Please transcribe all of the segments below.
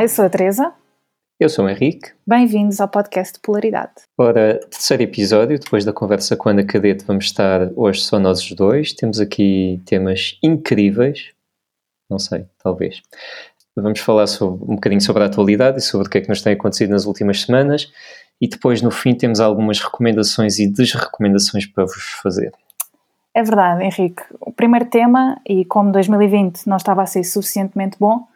Olá, eu sou a Teresa. Eu sou o Henrique. Bem-vindos ao podcast de Polaridade. Ora, terceiro episódio, depois da conversa com a Ana Cadete, vamos estar hoje só nós os dois. Temos aqui temas incríveis. Não sei, talvez. Vamos falar sobre, um bocadinho sobre a atualidade e sobre o que é que nos tem acontecido nas últimas semanas. E depois, no fim, temos algumas recomendações e desrecomendações para vos fazer. É verdade, Henrique. O primeiro tema, e como 2020 não estava a ser suficientemente bom,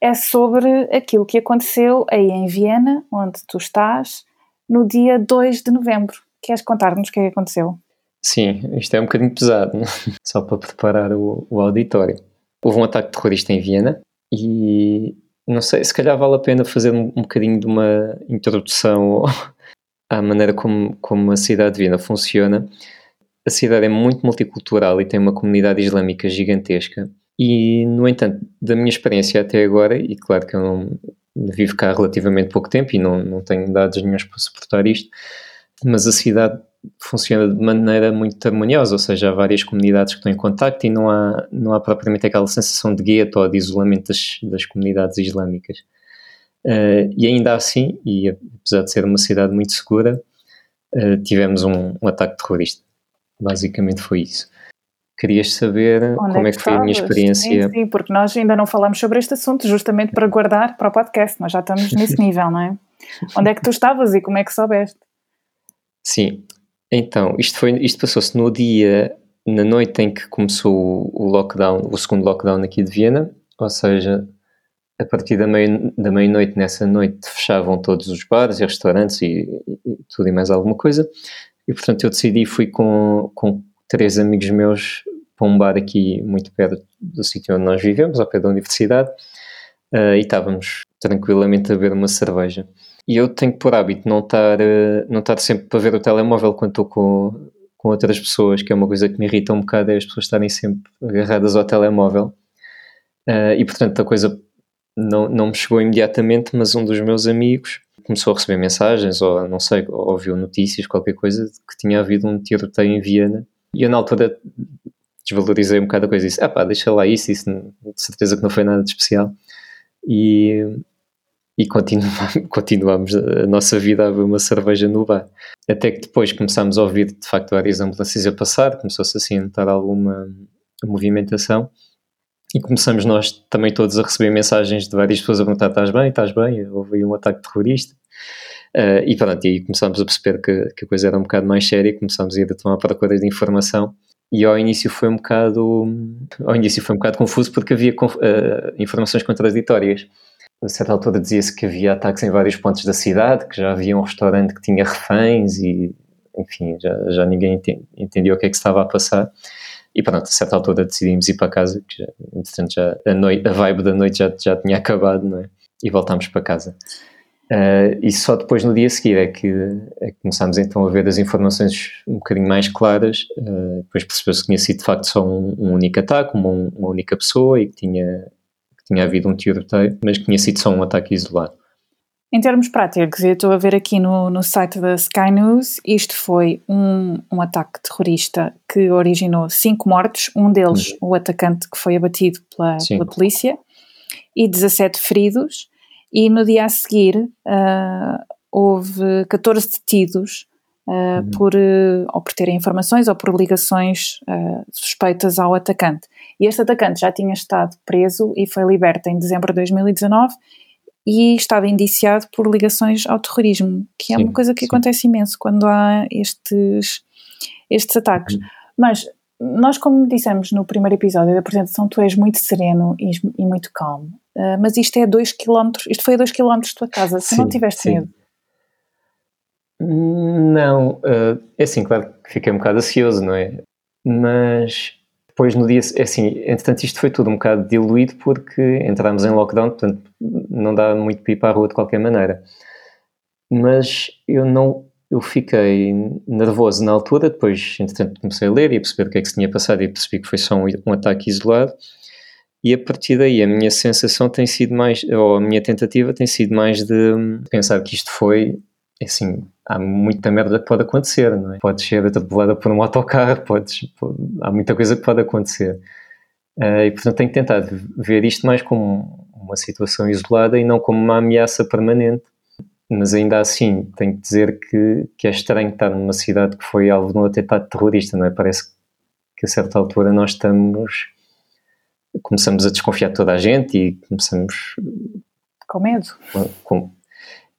é sobre aquilo que aconteceu aí em Viena, onde tu estás, no dia 2 de novembro. Queres contar-nos o que é que aconteceu? Sim, isto é um bocadinho pesado, não? só para preparar o, o auditório. Houve um ataque terrorista em Viena e não sei, se calhar vale a pena fazer um, um bocadinho de uma introdução à maneira como, como a cidade de Viena funciona. A cidade é muito multicultural e tem uma comunidade islâmica gigantesca. E, no entanto, da minha experiência até agora, e claro que eu não vivo cá relativamente pouco tempo e não, não tenho dados nenhums para suportar isto, mas a cidade funciona de maneira muito harmoniosa, ou seja, há várias comunidades que estão em contacto e não há, não há propriamente aquela sensação de gueto ou de isolamento das, das comunidades islâmicas. Uh, e ainda assim, e apesar de ser uma cidade muito segura, uh, tivemos um, um ataque terrorista. Basicamente foi isso. Querias saber Onde como é que, é que foi a minha experiência? Sim, sim, porque nós ainda não falamos sobre este assunto, justamente para guardar para o podcast, nós já estamos nesse nível, não é? Onde é que tu estavas e como é que soubeste? Sim, então, isto, foi, isto passou-se no dia, na noite em que começou o lockdown, o segundo lockdown aqui de Viena, ou seja, a partir da meia-noite da meia nessa noite fechavam todos os bares e restaurantes e, e, tudo e mais alguma coisa, e portanto eu decidi, fui com, com três amigos meus para um bar aqui muito perto do sítio onde nós vivemos, ao pé da universidade, uh, e estávamos tranquilamente a beber uma cerveja. E eu tenho por hábito não estar, uh, não estar sempre para ver o telemóvel quando estou com, com outras pessoas, que é uma coisa que me irrita um bocado, é as pessoas estarem sempre agarradas ao telemóvel. Uh, e portanto a coisa não, não me chegou imediatamente, mas um dos meus amigos começou a receber mensagens, ou não sei, ou ouviu notícias, qualquer coisa, que tinha havido um tiroteio em Viena. E eu na altura desvalorizei um bocado a coisa e disse, ah pá, deixa lá isso, isso de certeza que não foi nada de especial. E, e continuamos, continuamos a nossa vida a ver uma cerveja no bar. Até que depois começámos a ouvir de facto várias ambulâncias a passar, começou-se assim a notar alguma movimentação e começamos nós também todos a receber mensagens de várias pessoas a perguntar estás bem, estás bem, houve um ataque terrorista. Uh, e pronto, e aí começámos a perceber que, que, a coisa era um bocado mais séria, começámos a ir a tomar procura de informação e ao início foi um bocado ao início foi um bocado confuso porque havia uh, informações contraditórias. A certa altura dizia-se que havia ataques em vários pontos da cidade que já havia um restaurante que tinha reféns e enfim já, já ninguém entendia o que é que estava a passar. E pronto, a certa altura decidimos ir para casa que já, entretanto já a, noite, a vibe da noite já, já tinha acabado não é? e voltámos para casa Uh, e só depois no dia a seguir é que, é que começámos então a ver as informações um bocadinho mais claras. Uh, depois percebeu-se que tinha sido de facto só um, um único ataque, uma, uma, única pessoa e que tinha, que tinha havido um tiroteio, mas que tinha sido só um ataque isolado. Em termos práticos, eu estou a ver aqui no, no site da Sky News, isto foi um, um ataque terrorista que originou cinco mortos, um deles uhum. o atacante que foi abatido pela, pela polícia, e 17 feridos e no dia a seguir uh, houve 14 detidos uh, uhum. por, uh, ou por terem informações ou por ligações suspeitas ao atacante. E este atacante já tinha estado preso e foi liberto em dezembro de 2019 e estava indiciado por ligações ao terrorismo, que é sim, uma coisa que sim. acontece imenso quando há estes, estes ataques. Uhum. Mas nós, como dissemos no primeiro episódio da apresentação, tu és muito sereno e, e muito calmo. Uh, mas isto é 2 km, isto foi a 2 km da tua casa, se não tiveste sim. medo? Não, uh, é assim, claro que fiquei um bocado ansioso, não é? Mas depois no dia, é assim, entretanto isto foi tudo um bocado diluído porque entramos em lockdown, portanto não dá muito para ir para a rua de qualquer maneira. Mas eu não, eu fiquei nervoso na altura, depois entretanto comecei a ler e a perceber o que é que se tinha passado e percebi que foi só um, um ataque isolado e a partir daí a minha sensação tem sido mais, ou a minha tentativa tem sido mais de pensar que isto foi, assim, há muita merda que pode acontecer, não é? Podes ser atropelada por um autocarro, podes, pode, há muita coisa que pode acontecer. Uh, e portanto tenho tentado ver isto mais como uma situação isolada e não como uma ameaça permanente. Mas ainda assim, tenho que dizer que, que é estranho estar numa cidade que foi alvo de um atentado terrorista, não é? Parece que a certa altura nós estamos. começamos a desconfiar de toda a gente e começamos. Com medo. Com,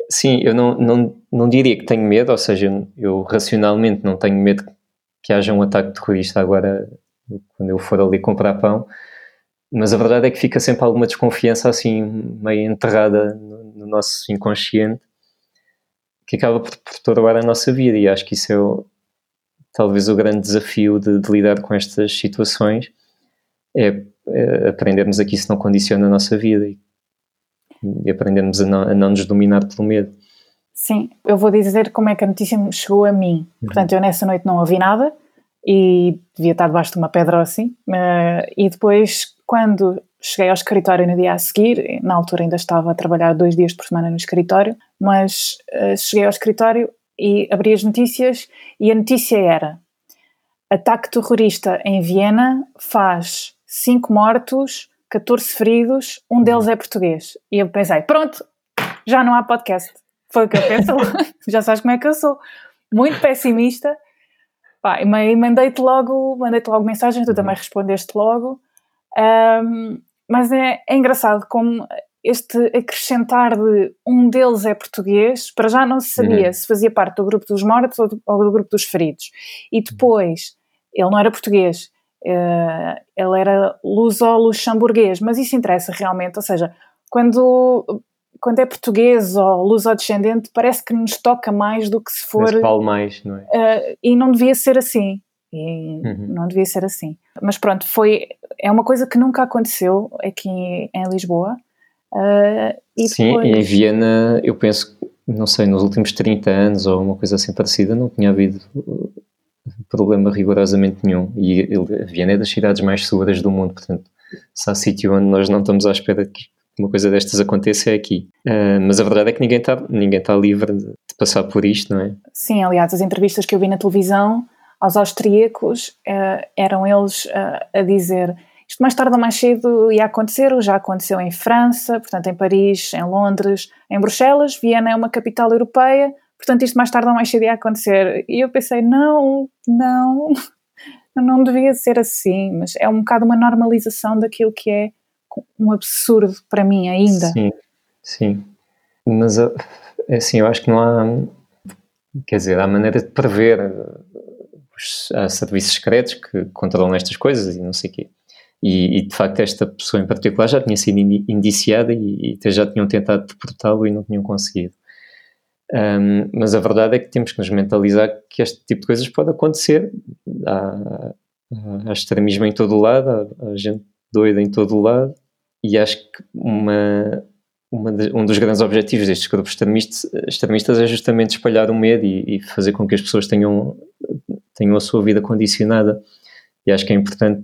sim, eu não, não, não diria que tenho medo, ou seja, eu racionalmente não tenho medo que haja um ataque terrorista agora quando eu for ali comprar pão, mas a verdade é que fica sempre alguma desconfiança assim meio enterrada no, no nosso inconsciente que acaba por perturbar a nossa vida e acho que isso é o, talvez o grande desafio de, de, lidar com estas situações é, é, aprendermos a que isso não condiciona a nossa vida e, e aprendermos a não, a não nos dominar pelo medo. Sim, eu vou dizer como é que a notícia chegou a mim. Uhum. Portanto, eu nessa noite não ouvi nada e devia estar debaixo de uma pedra ou assim. Uh, e depois, quando cheguei ao escritório no dia a seguir, na altura ainda estava a trabalhar dois dias por semana no escritório, mas uh, cheguei ao escritório e abri as notícias e a notícia era ataque terrorista em Viena faz 5 mortos, 14 feridos, um deles é português. E eu pensei, pronto, já não há podcast. Foi o que eu penso. já sabes como é que eu sou. Muito pessimista Pá, e mandei-te logo, mandei-te logo mensagem, tu uhum. também respondeste logo. Um, mas é, é engraçado como este acrescentar de um deles é português, para já não se sabia uhum. se fazia parte do grupo dos mortos ou do, ou do grupo dos feridos. E uhum. depois, ele não era português, uh, ele era luso-luxemburguês, mas isso interessa realmente, ou seja, quando quando é português ou luso-descendente, parece que nos toca mais do que se for. Mas mais, não é? Uh, e não devia ser assim. E uhum. Não devia ser assim. Mas pronto, foi. É uma coisa que nunca aconteceu aqui em Lisboa. Uh, e Sim, depois... em Viena, eu penso, não sei, nos últimos 30 anos ou uma coisa assim parecida, não tinha havido problema rigorosamente nenhum. E Viena é das cidades mais seguras do mundo, portanto, se há sítio onde nós não estamos à espera que uma coisa destas aconteça é aqui. Uh, mas a verdade é que ninguém está ninguém tá livre de, de, passar por isto, não é? Sim, aliás, as entrevistas que eu vi na televisão aos austríacos uh, eram eles uh, a dizer isto mais tarde ou mais cedo ia acontecer, já aconteceu em França, portanto em Paris, em Londres, em Bruxelas, Viena é uma capital europeia, portanto isto mais tarde ou mais cedo ia acontecer. E eu pensei, não, não, não devia ser assim, mas é um bocado uma normalização daquilo que é um absurdo para mim ainda. Sim, sim. Mas é assim, eu acho que não há. Quer dizer, há maneira de prever. Há serviços secretos que controlam estas coisas e não sei o quê. E, e, de facto, esta pessoa em particular já tinha sido indiciada e, e já tinham tentado deportá-lo e não tinham conseguido. Um, mas a verdade é que temos que nos mentalizar que este tipo de coisas pode acontecer. Há, há extremismo em todo o lado, há, há gente doida em todo o lado e acho que uma, uma de, um dos grandes objetivos destes grupos extremistas, extremistas é justamente espalhar o medo e, e, fazer com que as pessoas tenham, tenham a sua vida condicionada. E acho que é importante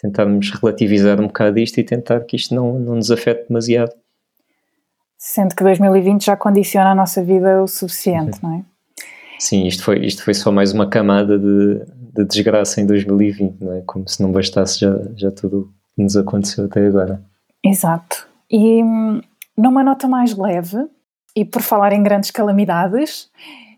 tentarmos relativizar um bocado isto e tentar que isto não, não nos afete demasiado. Sendo que 2020 já condiciona a nossa vida o suficiente, uhum. não é? Sim, isto foi, isto foi só mais uma camada de, de desgraça em 2020, não é? Como se não bastasse já, já tudo que nos aconteceu até agora. Exato. E hum, numa nota mais leve, e por falar em grandes calamidades,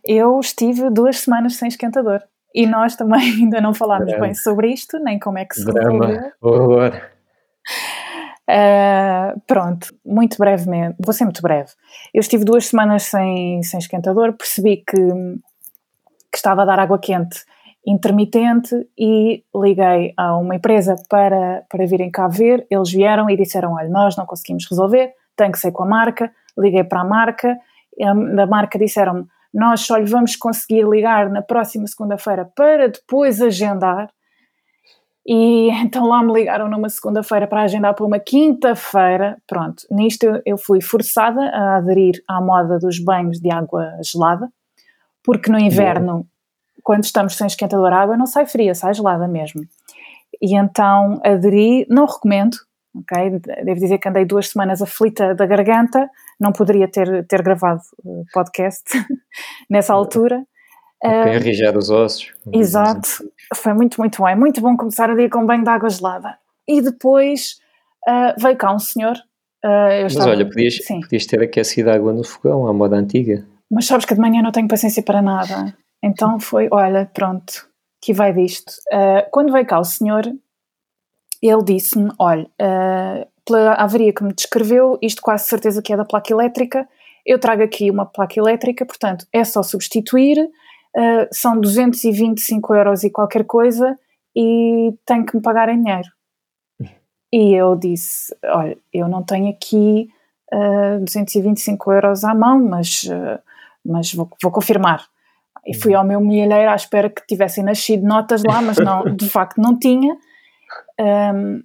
eu estive duas semanas sem esquentador. E nós também ainda não falámos Drama. bem sobre isto, nem como é que se Drama, horror. Uh, pronto, muito brevemente, vou ser muito breve. Eu estive duas semanas sem, sem esquentador, percebi que, que estava a dar água quente intermitente e liguei a uma empresa para, para virem cá ver. Eles vieram e disseram: Olha, nós não conseguimos resolver, tem que ser com a marca. Liguei para a marca, da marca disseram-me: Nós só lhe vamos conseguir ligar na próxima segunda-feira para depois agendar. E então lá me ligaram numa segunda-feira para agendar para uma quinta-feira. Pronto, nisto eu, eu fui forçada a aderir à moda dos banhos de água gelada, porque no inverno quando estamos sem esquentador água, não sai fria, sai gelada mesmo. E então aderi, não recomendo, ok? Devo dizer que andei duas semanas aflita da garganta, não poderia ter, ter gravado uh, podcast nessa altura. Okay, arranjar os ossos. Exato, foi muito, muito bem. Muito bom começar o dia com um banho de água gelada. E depois uh, veio cá um senhor Uh, Mas olha, podias, podias ter aquecido água no fogão, à moda antiga. Mas sabes que de manhã não tenho paciência para nada. Então foi, olha, pronto, que vai disto. Uh, quando veio cá o senhor, ele disse-me: olha, uh, pela avaria que me descreveu, isto quase certeza que é da placa elétrica. Eu trago aqui uma placa elétrica, portanto é só substituir. Uh, são 225 euros e qualquer coisa e tenho que me pagar em dinheiro. E eu disse: Olha, eu não tenho aqui uh, 225 euros à mão, mas, uh, mas vou, vou confirmar. E fui ao meu milheiro à espera que tivessem nascido notas lá, mas não, de facto não tinha. Um,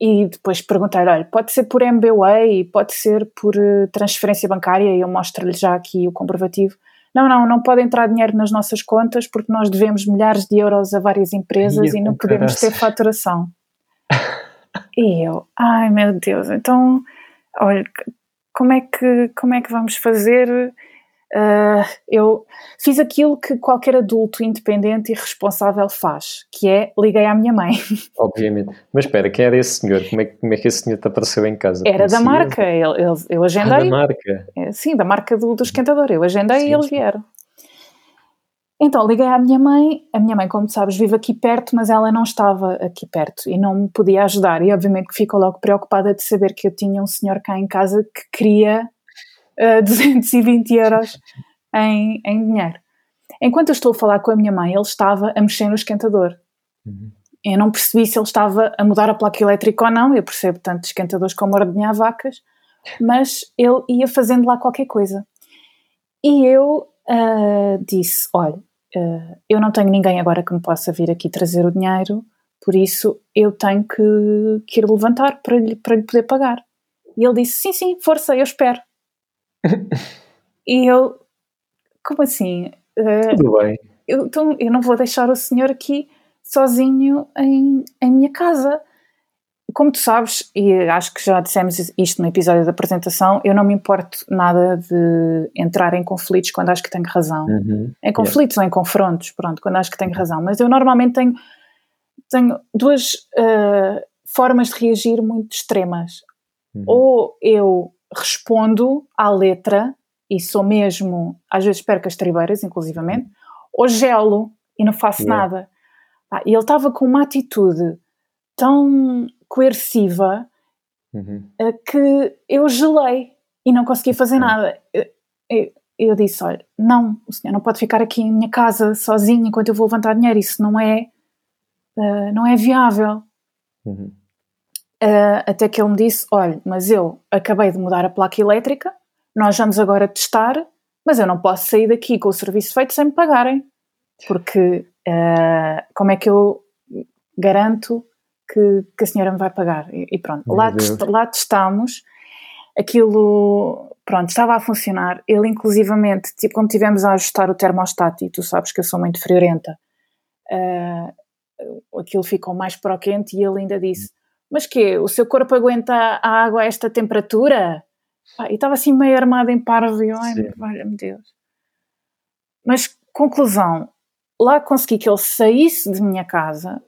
e depois perguntei-lhe, olha, pode ser por MBWay, pode ser por uh, transferência bancária, e eu mostro-lhe já aqui o comprovativo. Não, não, não pode entrar dinheiro nas nossas contas porque nós devemos milhares de euros a várias empresas e, e não podemos ter faturação. e eu, ai meu Deus, então, olha, como é que, como é que vamos fazer? Uh, eu fiz aquilo que qualquer adulto independente e responsável faz, que é liguei à minha mãe. Obviamente. Mas espera, quem era esse senhor? Como é, como é que esse senhor te apareceu em casa? Era da marca, eu, eu, eu agendei. Ah, da marca? É, sim, da marca do, do esquentador. Eu agendei sim, e eles vieram. Então liguei à minha mãe. A minha mãe, como sabes, vive aqui perto, mas ela não estava aqui perto e não me podia ajudar. E obviamente que ficou logo preocupada de saber que eu tinha um senhor cá em casa que queria uh, 220 euros em, em dinheiro. Enquanto eu estou a falar com a minha mãe, ele estava a mexer no esquentador. Uhum. Eu não percebi se ele estava a mudar a placa elétrica ou não, eu percebo tanto esquentadores como ordenhar vacas, mas ele ia fazendo lá qualquer coisa. E eu uh, disse: Olha, uh, eu não tenho ninguém agora que me possa vir aqui trazer o dinheiro, por isso eu tenho que, que ir levantar para lhe, para lhe poder pagar. E ele disse: Sim, sim, força, eu espero. E eu, como assim? Uh, Tudo bem. Eu, então, eu não vou deixar o senhor aqui sozinho em, em minha casa. Como tu sabes, e acho que já dissemos isto no episódio da apresentação, eu não me importo nada de entrar em conflitos quando acho que tenho razão. Uhum. Em conflitos yeah. ou em confrontos, pronto, quando acho que tenho razão. Mas eu normalmente tenho, tenho duas uh, formas de reagir muito extremas. Uhum. Ou eu respondo à letra e sou mesmo, às vezes perco as tribeiras, inclusivamente, ou gelo e não faço nada. e ele estava com uma atitude tão coerciva uhum. Que eu gelei e não consegui fazer nada. Eu, eu, eu, disse: olha, não, o senhor não pode ficar aqui em minha casa sozinho enquanto eu vou levantar dinheiro, isso não é, uh, não é viável. Uhum. Uh, até que ele me disse: Olha, mas eu acabei de mudar a placa elétrica, nós vamos agora testar, mas eu não posso sair daqui com o serviço feito sem me pagarem, porque uh, como é que eu garanto que, que, a senhora me vai pagar? E, e pronto, lá, test, lá testámos, aquilo, pronto, estava a funcionar. Ele, inclusivamente, tipo, quando tivemos a ajustar o termostato, e tu sabes que eu sou muito friorenta, uh, aquilo ficou mais para o quente e ele ainda disse mas que o seu corpo aguenta a água a esta temperatura? e estava assim meio armado em parvo e eu, ai, valha-me Deus. Mas, conclusão, lá consegui que ele saísse de minha casa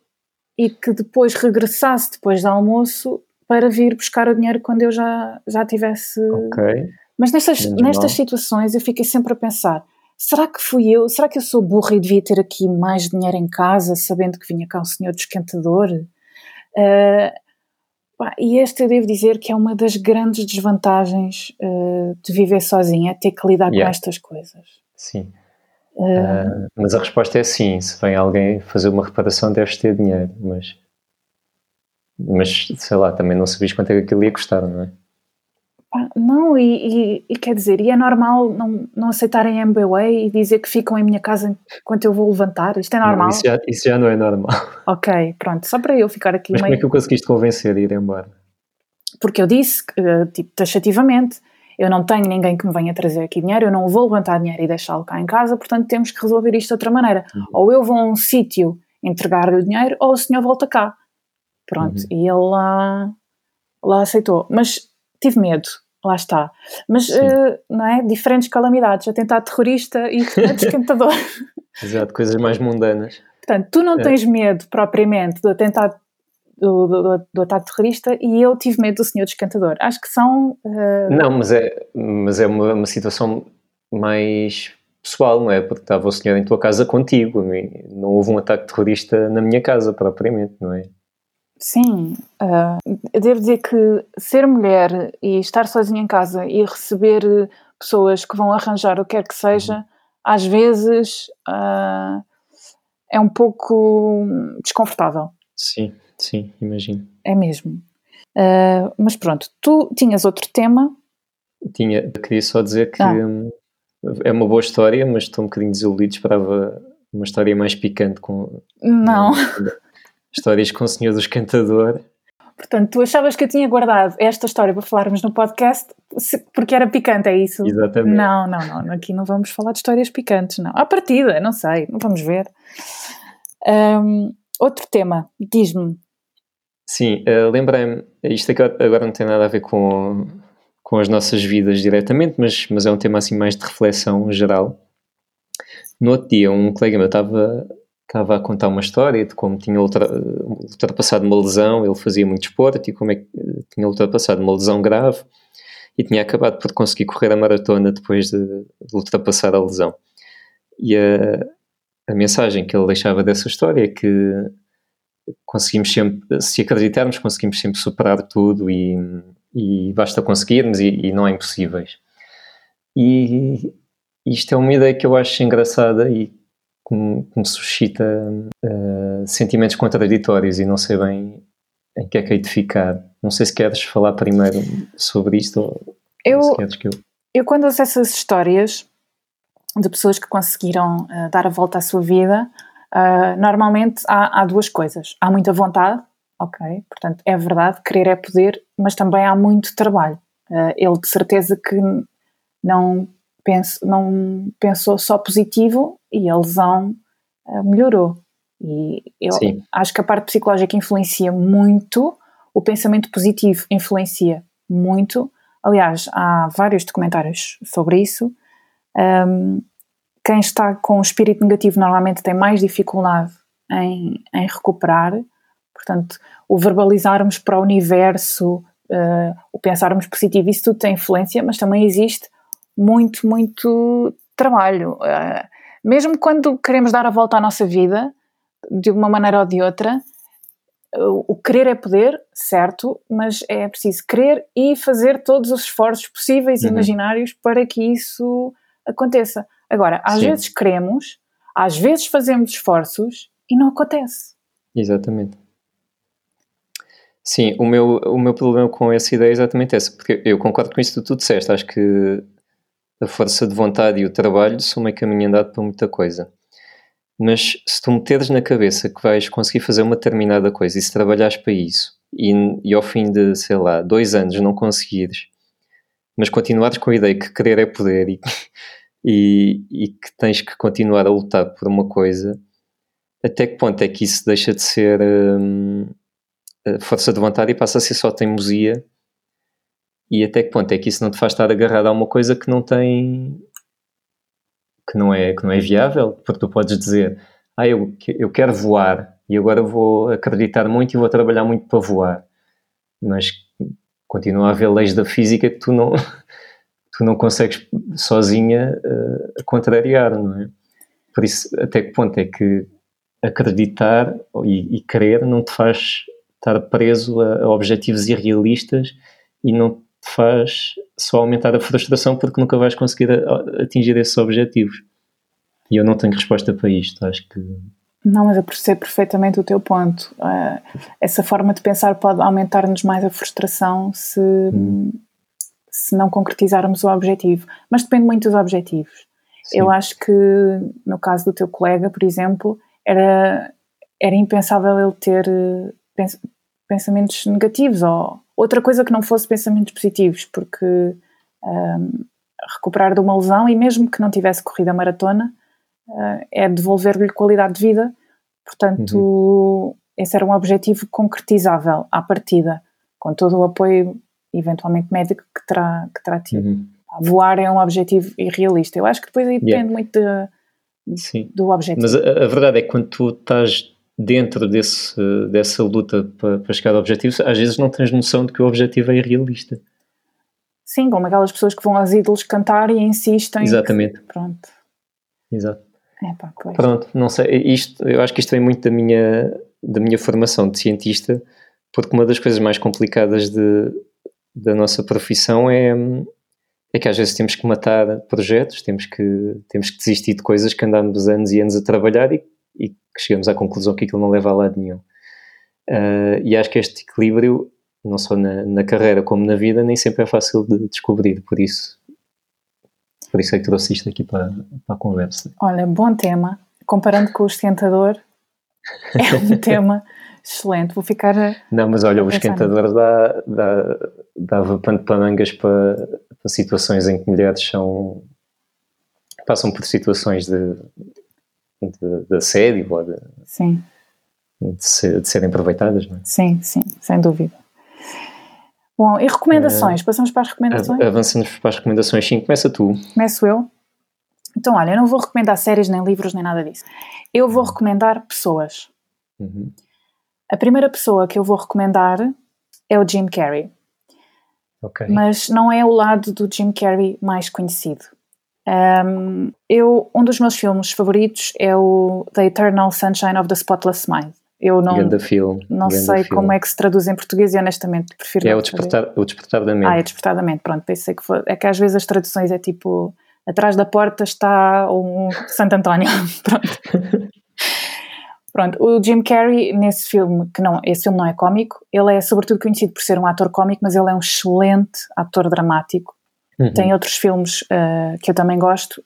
e que depois regressasse depois do almoço para vir buscar o dinheiro quando eu já, já tivesse... Ok. Mas nestas, nestas situações eu fiquei sempre a pensar, será que fui eu, será que eu sou burra e devia ter aqui mais dinheiro em casa, sabendo que vinha cá um senhor do esquentador? Uh, e esta eu devo dizer que é uma das grandes desvantagens uh, de viver sozinha, ter que lidar yeah. com estas coisas. Sim. Uh, uh, mas a resposta é sim. Se vem alguém fazer uma reparação, deves ter dinheiro. Mas, mas sei lá, também não sabias quanto é que aquilo ia custar, não é? Não, e, e, e, quer dizer, e é normal não, não aceitarem MBWay e dizer que ficam em minha casa enquanto eu vou levantar? Isto é normal? Não, isso, já, isso, já, não é normal. Ok, pronto, só para eu ficar aqui Mas meio... como é que eu conseguiste convencer a ir embora? Porque eu disse, eh, tipo, taxativamente, eu não tenho ninguém que me venha trazer aqui dinheiro, eu não vou levantar dinheiro e deixá-lo cá em casa, portanto temos que resolver isto de outra maneira. Uhum. Ou eu vou a um sítio entregar-lhe o dinheiro, ou o senhor volta cá. Pronto, uhum. e ele lá, lá aceitou. Mas tive medo, lá está. Mas, uh, não é? Diferentes calamidades, atentado terrorista e esquentador. Exato, coisas mais mundanas. Portanto, tu não é. tens medo propriamente do atentado do, do, do, ataque terrorista e eu tive medo do senhor descantador. Acho que são. Uh... Não, mas é, mas é uma, uma situação mais pessoal, não é? Porque estava o senhor em tua casa contigo, não houve um ataque terrorista na minha casa propriamente, não é? Sim, uh, eu devo dizer que ser mulher e estar sozinha em casa e receber pessoas que vão arranjar o que quer que seja, uhum. às vezes uh, é um pouco desconfortável. Sim, sim, imagino. É mesmo. Uh, mas pronto, tu tinhas outro tema? Tinha, queria só dizer que ah. é uma boa história, mas estou um bocadinho desiludido, esperava uma história mais picante com. Não. histórias com o Senhor dos Cantador. Portanto, tu achavas que eu tinha guardado esta história para falarmos no podcast porque era picante, é isso? Exatamente. Não, não, não. Aqui não vamos falar de histórias picantes, não. À partida, não sei, não vamos ver. Um, outro tema, diz-me. Sim, uh, lembrei-me, isto agora não tem nada a ver com, com as nossas vidas diretamente, mas, mas é um tema assim mais de reflexão geral. No outro dia, um colega meu estava estava a contar uma história de como tinha ultra, ultrapassado uma lesão, ele fazia muito esporte e como é que tinha ultrapassado uma lesão grave e tinha acabado por conseguir correr a maratona depois de, de ultrapassar a lesão. E a, a, mensagem que ele deixava dessa história é que conseguimos sempre, se acreditarmos, conseguimos sempre superar tudo e, e basta conseguirmos e, e não é impossíveis. E isto é uma ideia que eu acho engraçada e que me, que me suscita uh, sentimentos contraditórios e não sei bem em que é que hei de ficar. Não sei se queres falar primeiro sobre isto ou eu, se queres que eu... Eu quando ouço essas histórias de pessoas que conseguiram uh, dar a volta à sua vida, uh, normalmente há, há duas coisas. Há muita vontade, ok, portanto é verdade, querer é poder, mas também há muito trabalho. ele de certeza que não penso, não pensou só positivo e a lesão uh, melhorou. E eu Sim. acho que a parte psicológica influencia muito, o pensamento positivo influencia muito. Aliás, há vários documentários sobre isso. Um, quem está com o espírito negativo normalmente tem mais dificuldade em, em recuperar. Portanto, o verbalizarmos para o universo, uh, o pensarmos positivo, isso tudo tem influência, mas também existe muito, muito trabalho. Uh, mesmo quando queremos dar a volta à nossa vida, de uma maneira ou de outra, o querer é poder, certo, mas é preciso querer e fazer todos os esforços possíveis e uhum. imaginários para que isso aconteça. Agora, às Sim. vezes queremos, às vezes fazemos esforços e não acontece. Exatamente. Sim, o meu, o meu problema com essa ideia é exatamente esse, porque eu concordo com isso que tu disseste, acho que a força de vontade e o trabalho são meio caminho andado para muita coisa. Mas se tu meteres na cabeça que vais conseguir fazer uma determinada coisa e se trabalhares para isso e, e ao fim de, sei lá, dois anos não conseguires, mas continuares com a ideia que querer é poder e, e, e que tens que continuar a lutar por uma coisa, até que ponto é que isso deixa de ser hum, força de vontade e passa a ser só teimosia e até que ponto é que isso não te faz estar agarrado a uma coisa que não tem que não é que não é viável? Porque tu podes dizer ah eu eu quero voar e agora vou acreditar muito e vou trabalhar muito para voar. Mas continua a haver leis da física que tu não tu não consegues sozinha uh, contrariar não é? Por isso até que ponto é que acreditar e, e querer não te faz estar preso a, a objetivos irrealistas e não faz só aumentar a frustração porque nunca vais conseguir atingir esses objetivos. E eu não tenho resposta para isto, acho que. Não, mas eu percebo perfeitamente o teu ponto. Uh, essa forma de pensar pode aumentar-nos mais a frustração se, hum. se não concretizarmos o objetivo. Mas depende muito dos objetivos. Sim. Eu acho que, no caso do teu colega, por exemplo, era, era impensável ele ter eh, pensamentos negativos ou outra coisa que não fosse pensamentos positivos, porque um, recuperar de uma lesão e mesmo que não tivesse corrido a maratona uh, é devolver-lhe qualidade de vida, portanto uhum. esse era um objetivo concretizável à partida, com todo o apoio eventualmente médico que terá, que terá tido. Uhum. Voar é um objetivo irrealista. Eu acho que depois aí depende yeah. muito de, do objetivo. Mas a, a, verdade é que quando tu estás dentro desse, dessa luta para, para chegar ao objetivo, às vezes não tens noção de que o objetivo é irrealista. Sim, como aquelas pessoas que vão aos ídolos cantar e insistem. Exatamente. Que, pronto. Exato. É pá. Pronto, não sei, isto, eu acho que isto vem muito da minha, da minha formação de cientista, porque uma das coisas mais complicadas de, da nossa profissão é, é que às vezes temos que matar projetos, temos que, temos que desistir de coisas que andamos anos e anos a trabalhar e, e que chegamos à conclusão que aquilo não leva a lado nenhum. Uh, e acho que este equilíbrio, não só na, na, carreira como na vida, nem sempre é fácil de descobrir, por isso por isso é que trouxe isto aqui para, para a conversa. Olha, bom tema. Comparando com o esquentador, é um tema excelente. Vou ficar. Não, mas olha, o esquentador dá, dá, dava pano para mangas para, para situações em que mulheres são. passam por situações de, de, de assédio ou de. Sim. De, ser, de serem aproveitadas, não é? Sim, sim, sem dúvida. Bom, e recomendações? Uh, Passamos para as recomendações? Avançamos para as recomendações, sim. Começa tu. Começo eu. Então, olha, eu não vou recomendar séries, nem livros, nem nada disso. Eu vou recomendar pessoas. Uhum. A primeira pessoa que eu vou recomendar é o Jim Carrey. Okay. Mas não é o lado do Jim Carrey mais conhecido. Um, eu, um dos meus filmes favoritos é o The Eternal Sunshine of the Spotless Mind. Eu não, não sei filme. como é que se traduz em português e honestamente prefiro. É o despertar, o despertar da mente. Ah, é despertar da mente, pronto, pensei que foi. É que às vezes as traduções é tipo atrás da porta está um Santo António. pronto. pronto, o Jim Carrey nesse filme, que não, esse filme não é cómico, ele é sobretudo conhecido por ser um ator cómico, mas ele é um excelente ator dramático. Uhum. Tem outros filmes uh, que eu também gosto.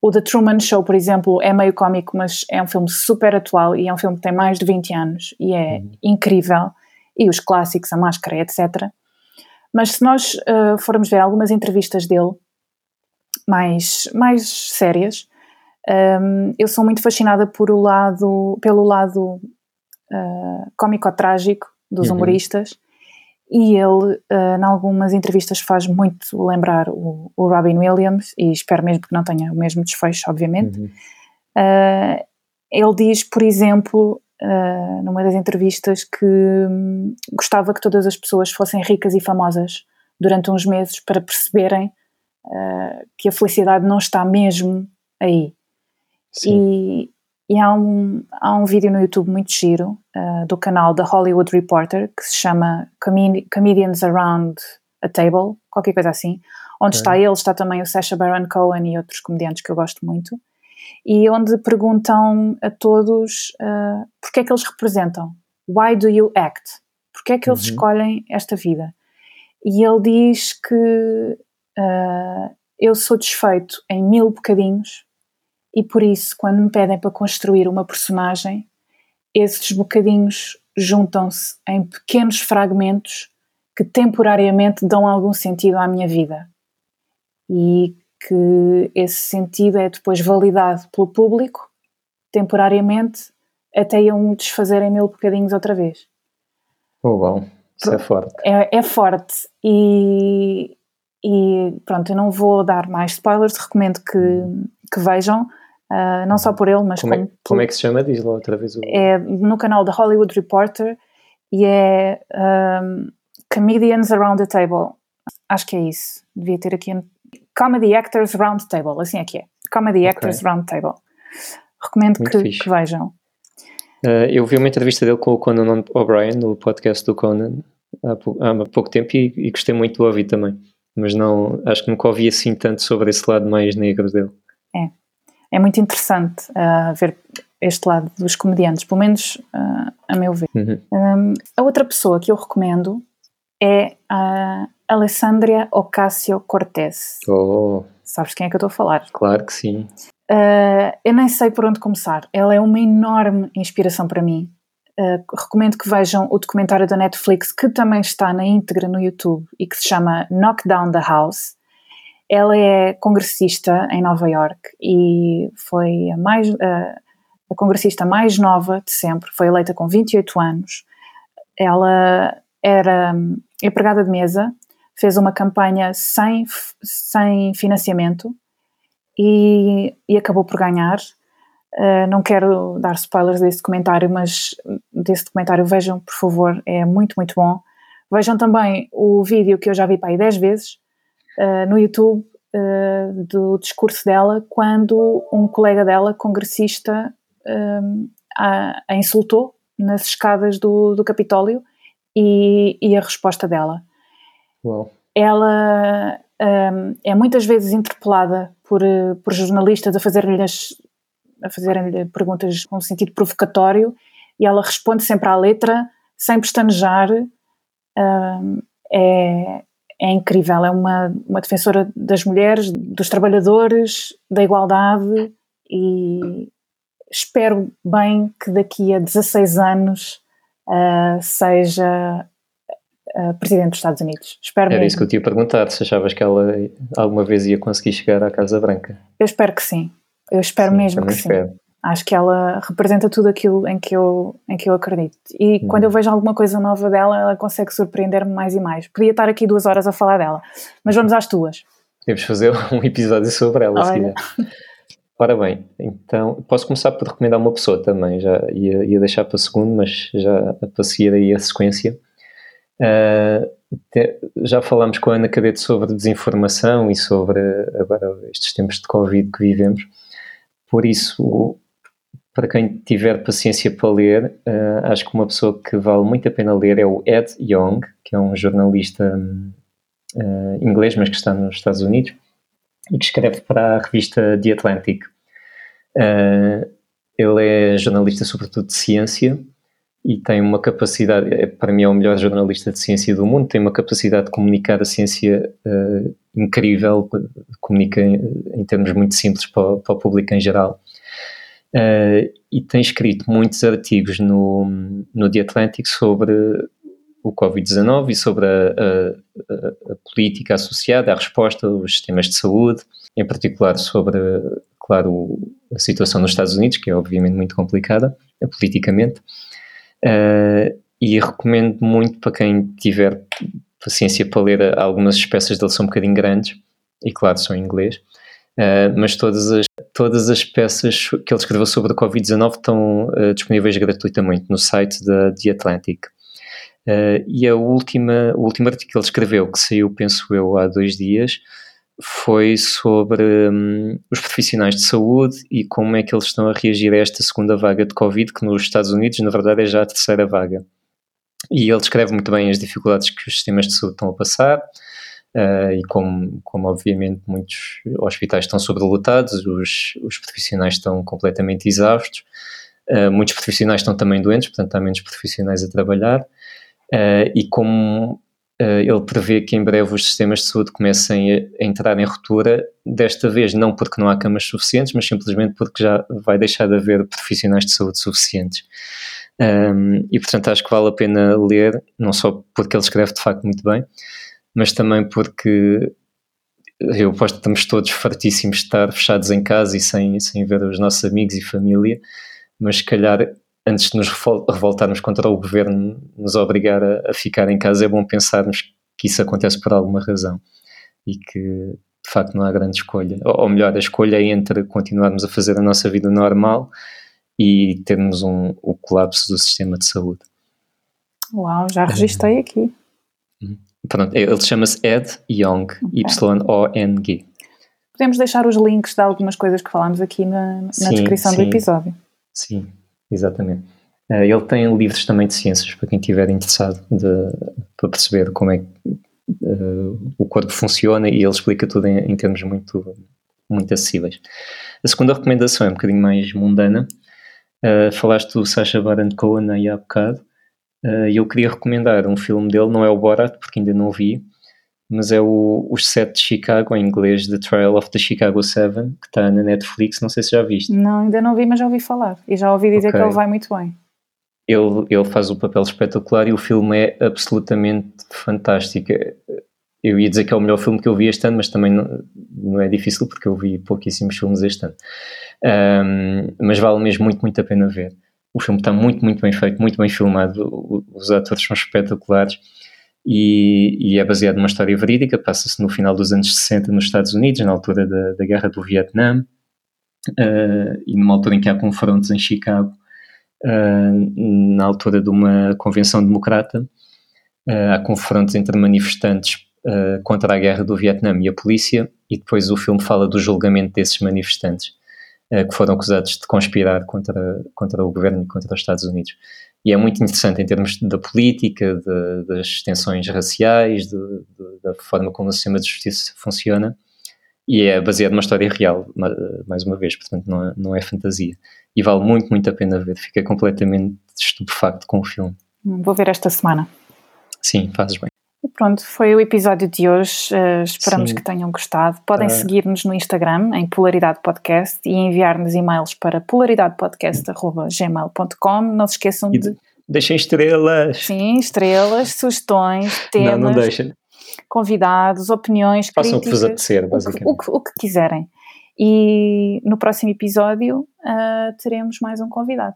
O The Truman Show, por exemplo, é meio cómico, mas é um filme super atual e é um filme que tem mais de 20 anos e é uhum. incrível. E os clássicos, a máscara, etc. Mas se nós uh, formos ver algumas entrevistas dele, mais, mais sérias, um, eu sou muito fascinada por o lado, pelo lado uh, cómico-trágico dos uhum. humoristas e ele, uh, em algumas entrevistas, faz muito lembrar o, o, Robin Williams, e espero mesmo que não tenha o mesmo desfecho, obviamente. Uhum. Uh, ele diz, por exemplo, uh, numa das entrevistas, que um, gostava que todas as pessoas fossem ricas e famosas durante uns meses para perceberem que a felicidade não está mesmo aí. Sim. E, há um, há um vídeo no YouTube muito giro uh, do canal da Hollywood Reporter que se chama Comedians Around a Table, qualquer coisa assim, onde está ele, está também o Sacha Baron Cohen e outros comediantes que eu gosto muito, e onde perguntam a todos uh, porque é que eles representam. Why do you act? Porque é que eles uhum. escolhem esta vida? E ele diz que uh, eu sou desfeito em mil bocadinhos e por isso, quando me pedem para construir uma personagem, esses bocadinhos juntam-se em pequenos fragmentos que temporariamente dão algum sentido à minha vida. E que esse sentido é depois validado pelo público, temporariamente, até eu me desfazer em mil bocadinhos outra vez. Oh, bom, isso é forte. É, é forte. E, e pronto, eu não vou dar mais spoilers, recomendo que, que vejam. Uh, não só por ele, mas como, é, como, como é que se chama? Diz lá outra vez. O... É no canal da Hollywood Reporter e é um, Comedians Around the Table. Acho que é isso. Devia ter aqui. Comedy Actors Round Table, assim é que é. Comedy okay. Actors Round Table. Recomendo que, que, vejam. Uh, eu vi uma entrevista dele com o Conan O'Brien no podcast do Conan há, há pouco tempo e, e, gostei muito de ouvir também. Mas não, acho que nunca ouvi assim tanto sobre esse lado mais negro dele. É, é muito interessante uh, ver este lado dos comediantes, pelo menos uh, a meu ver. Uhum. Um, a outra pessoa que eu recomendo é a Alessandria Ocasio-Cortez. Oh. Sabes quem é que eu estou a falar? Claro que sim. Uh, eu nem sei por onde começar. Ela é uma enorme inspiração para mim. Uh, recomendo que vejam o documentário da Netflix que também está na íntegra no YouTube e que se chama Knock Down the House. Ela é congressista em Nova York e foi a, mais, a, a congressista mais nova de sempre, foi eleita com 28 anos. Ela era empregada de mesa, fez uma campanha sem, sem financiamento e, e acabou por ganhar. Uh, não quero dar spoilers desse documentário, mas desse documentário vejam, por favor, é muito, muito bom. Vejam também o vídeo que eu já vi para aí 10 vezes uh, no YouTube uh, do discurso dela, quando um colega dela, congressista, a, a, insultou nas escadas do, do Capitólio e, e a resposta dela. Uau. Ela um, é muitas vezes interpelada por, por jornalistas a fazer-lhe a fazer perguntas com um sentido provocatório e ela responde sempre à letra, sem pestanejar. Um, é, é incrível, é uma, uma defensora das mulheres, dos trabalhadores, da igualdade e espero bem que daqui a 16 anos uh, seja uh, Presidente dos Estados Unidos. Espero Era mesmo. isso que eu te ia perguntar, se achavas que ela alguma vez ia conseguir chegar à Casa Branca. Eu espero que sim, eu espero sim, mesmo que espero. sim. Acho que ela representa tudo aquilo em que eu, em que eu acredito. E hum. quando eu vejo alguma coisa nova dela, ela consegue surpreender-me mais e mais. Podia estar aqui duas horas a falar dela, mas vamos às tuas. Podemos fazer um episódio sobre ela, Olha. se Ora bem, então posso começar por recomendar uma pessoa também. Já ia, ia deixar para segundo, mas já para seguir aí a sequência. Uh, te, já falámos com a Ana Cadete sobre desinformação e sobre agora estes tempos de Covid que vivemos. Por isso, para quem tiver paciência para ler, uh, acho que uma pessoa que vale muito a pena ler é o Ed Young, que é um jornalista uh, inglês, mas que está nos Estados Unidos, e que escreve para a revista The Atlantic. Uh, ele é jornalista, sobretudo de ciência, e tem uma capacidade, é, para mim é o melhor jornalista de ciência do mundo, tem uma capacidade de comunicar a ciência incrível, comunica em, em, termos muito simples para, para o público em geral. Uh, e tem escrito muitos artigos no, no The Atlantic sobre o Covid-19 e sobre a, a, a, política associada, a resposta, os sistemas de saúde, em particular sobre, claro, a situação nos Estados Unidos, que é obviamente muito complicada eh, politicamente. Uh, e recomendo muito para quem tiver paciência para ler algumas espécies dele, são um bocadinho grandes, e claro, são em inglês, uh, mas todas as todas as peças que ele escreveu sobre a Covid-19 estão uh, disponíveis gratuitamente no site da The Atlantic. Uh, e a última, o último artigo que ele escreveu, que saiu, penso eu, há dois dias, foi sobre um, os profissionais de saúde e como é que eles estão a reagir a esta segunda vaga de Covid, que nos Estados Unidos, na verdade, é já a terceira vaga. E ele descreve muito bem as dificuldades que os sistemas de saúde estão a passar, Uh, e como, como obviamente muitos hospitais estão sobrelotados, os, os profissionais estão completamente exaustos, uh, muitos profissionais estão também doentes, portanto há menos profissionais a trabalhar, uh, e como ele prevê que em breve os sistemas de saúde comecem a, a, entrar em ruptura, desta vez não porque não há camas suficientes, mas simplesmente porque já vai deixar de haver profissionais de saúde suficientes. Um, e portanto acho que vale a pena ler, não só porque ele escreve de facto muito bem, mas também porque eu aposto que estamos todos fartíssimos de estar fechados em casa e sem, sem ver os nossos amigos e família, mas se calhar antes de nos revoltarmos contra o governo, nos obrigar a, a ficar em casa, é bom pensarmos que isso acontece por alguma razão e que de facto não há grande escolha. Ou, ou melhor, a escolha é entre continuarmos a fazer a nossa vida normal e termos um, o colapso do sistema de saúde. Uau, já registrei aqui. Pronto, ele chama-se Ed Young, okay. Y-O-N-G. Podemos deixar os links de algumas coisas que falámos aqui na, na sim, descrição sim. do episódio. Sim, exatamente. Uh, ele tem livros também de ciências para quem estiver interessado de, para perceber como é que uh, o corpo funciona e ele explica tudo em, em, termos muito, muito acessíveis. A segunda recomendação é um bocadinho mais mundana. Uh, falaste do Sacha Baron Cohen aí há bocado. Uh, eu queria recomendar um filme dele, não é o Borat, porque ainda não vi, mas é o, Os Sete de Chicago, em inglês, The Trial of the Chicago Seven, que está na Netflix, não sei se já viste. Não, ainda não vi, mas já ouvi falar, e já ouvi dizer okay. que ele vai muito bem. Ele, ele faz o um papel espetacular e o filme é absolutamente fantástico. Eu ia dizer que é o melhor filme que eu vi este ano, mas também não, não é difícil porque eu vi pouquíssimos filmes este ano. Um, mas vale mesmo muito, muito a pena ver. O filme está muito, muito bem feito, muito bem filmado, os atores são espetaculares e, e é baseado numa história verídica, passa-se no final dos anos 60 nos Estados Unidos, na altura da, da Guerra do Vietnã. uh, e numa altura em que há confrontos em Chicago, uh, na altura de uma convenção democrata, há confrontos entre manifestantes contra a guerra do Vietnã e a polícia, e depois o filme fala do julgamento desses manifestantes que foram acusados de conspirar contra, contra o governo e contra os Estados Unidos e é muito interessante em termos da política, de, das tensões raciais, de, de, da forma como o sistema de justiça funciona e é baseado numa história real, mais uma vez, portanto não é, não é fantasia. E vale muito, muito a pena ver, fica completamente estupefacto com o filme. Vou ver esta semana. Sim, fazes bem. E pronto, foi o episódio de hoje. Uh, esperamos Sim. que tenham gostado. Podem uh, seguir-nos no Instagram, em Polaridade Podcast, e enviar-nos e-mails para polaridadepodcast.gmail.com. Não se esqueçam de. Deixem estrelas. Sim, estrelas, sugestões, temas. Não, não deixem convidados, opiniões, Façam críticas, o que vos apetecer, basicamente. O que, o que, quiserem. E no próximo episódio uh, teremos mais um convidado.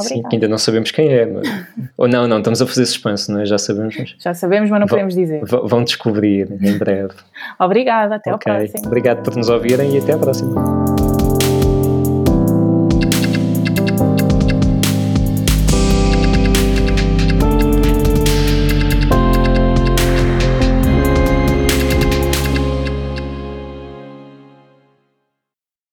Obrigada. Sim, que ainda não sabemos quem é. Mas... Ou não, não, estamos a fazer suspense, não é? Já sabemos. Mas... Já sabemos, mas não podemos dizer. Vão descobrir em breve. Obrigada, até okay. ao próximo. Obrigado por nos ouvirem e até à próxima.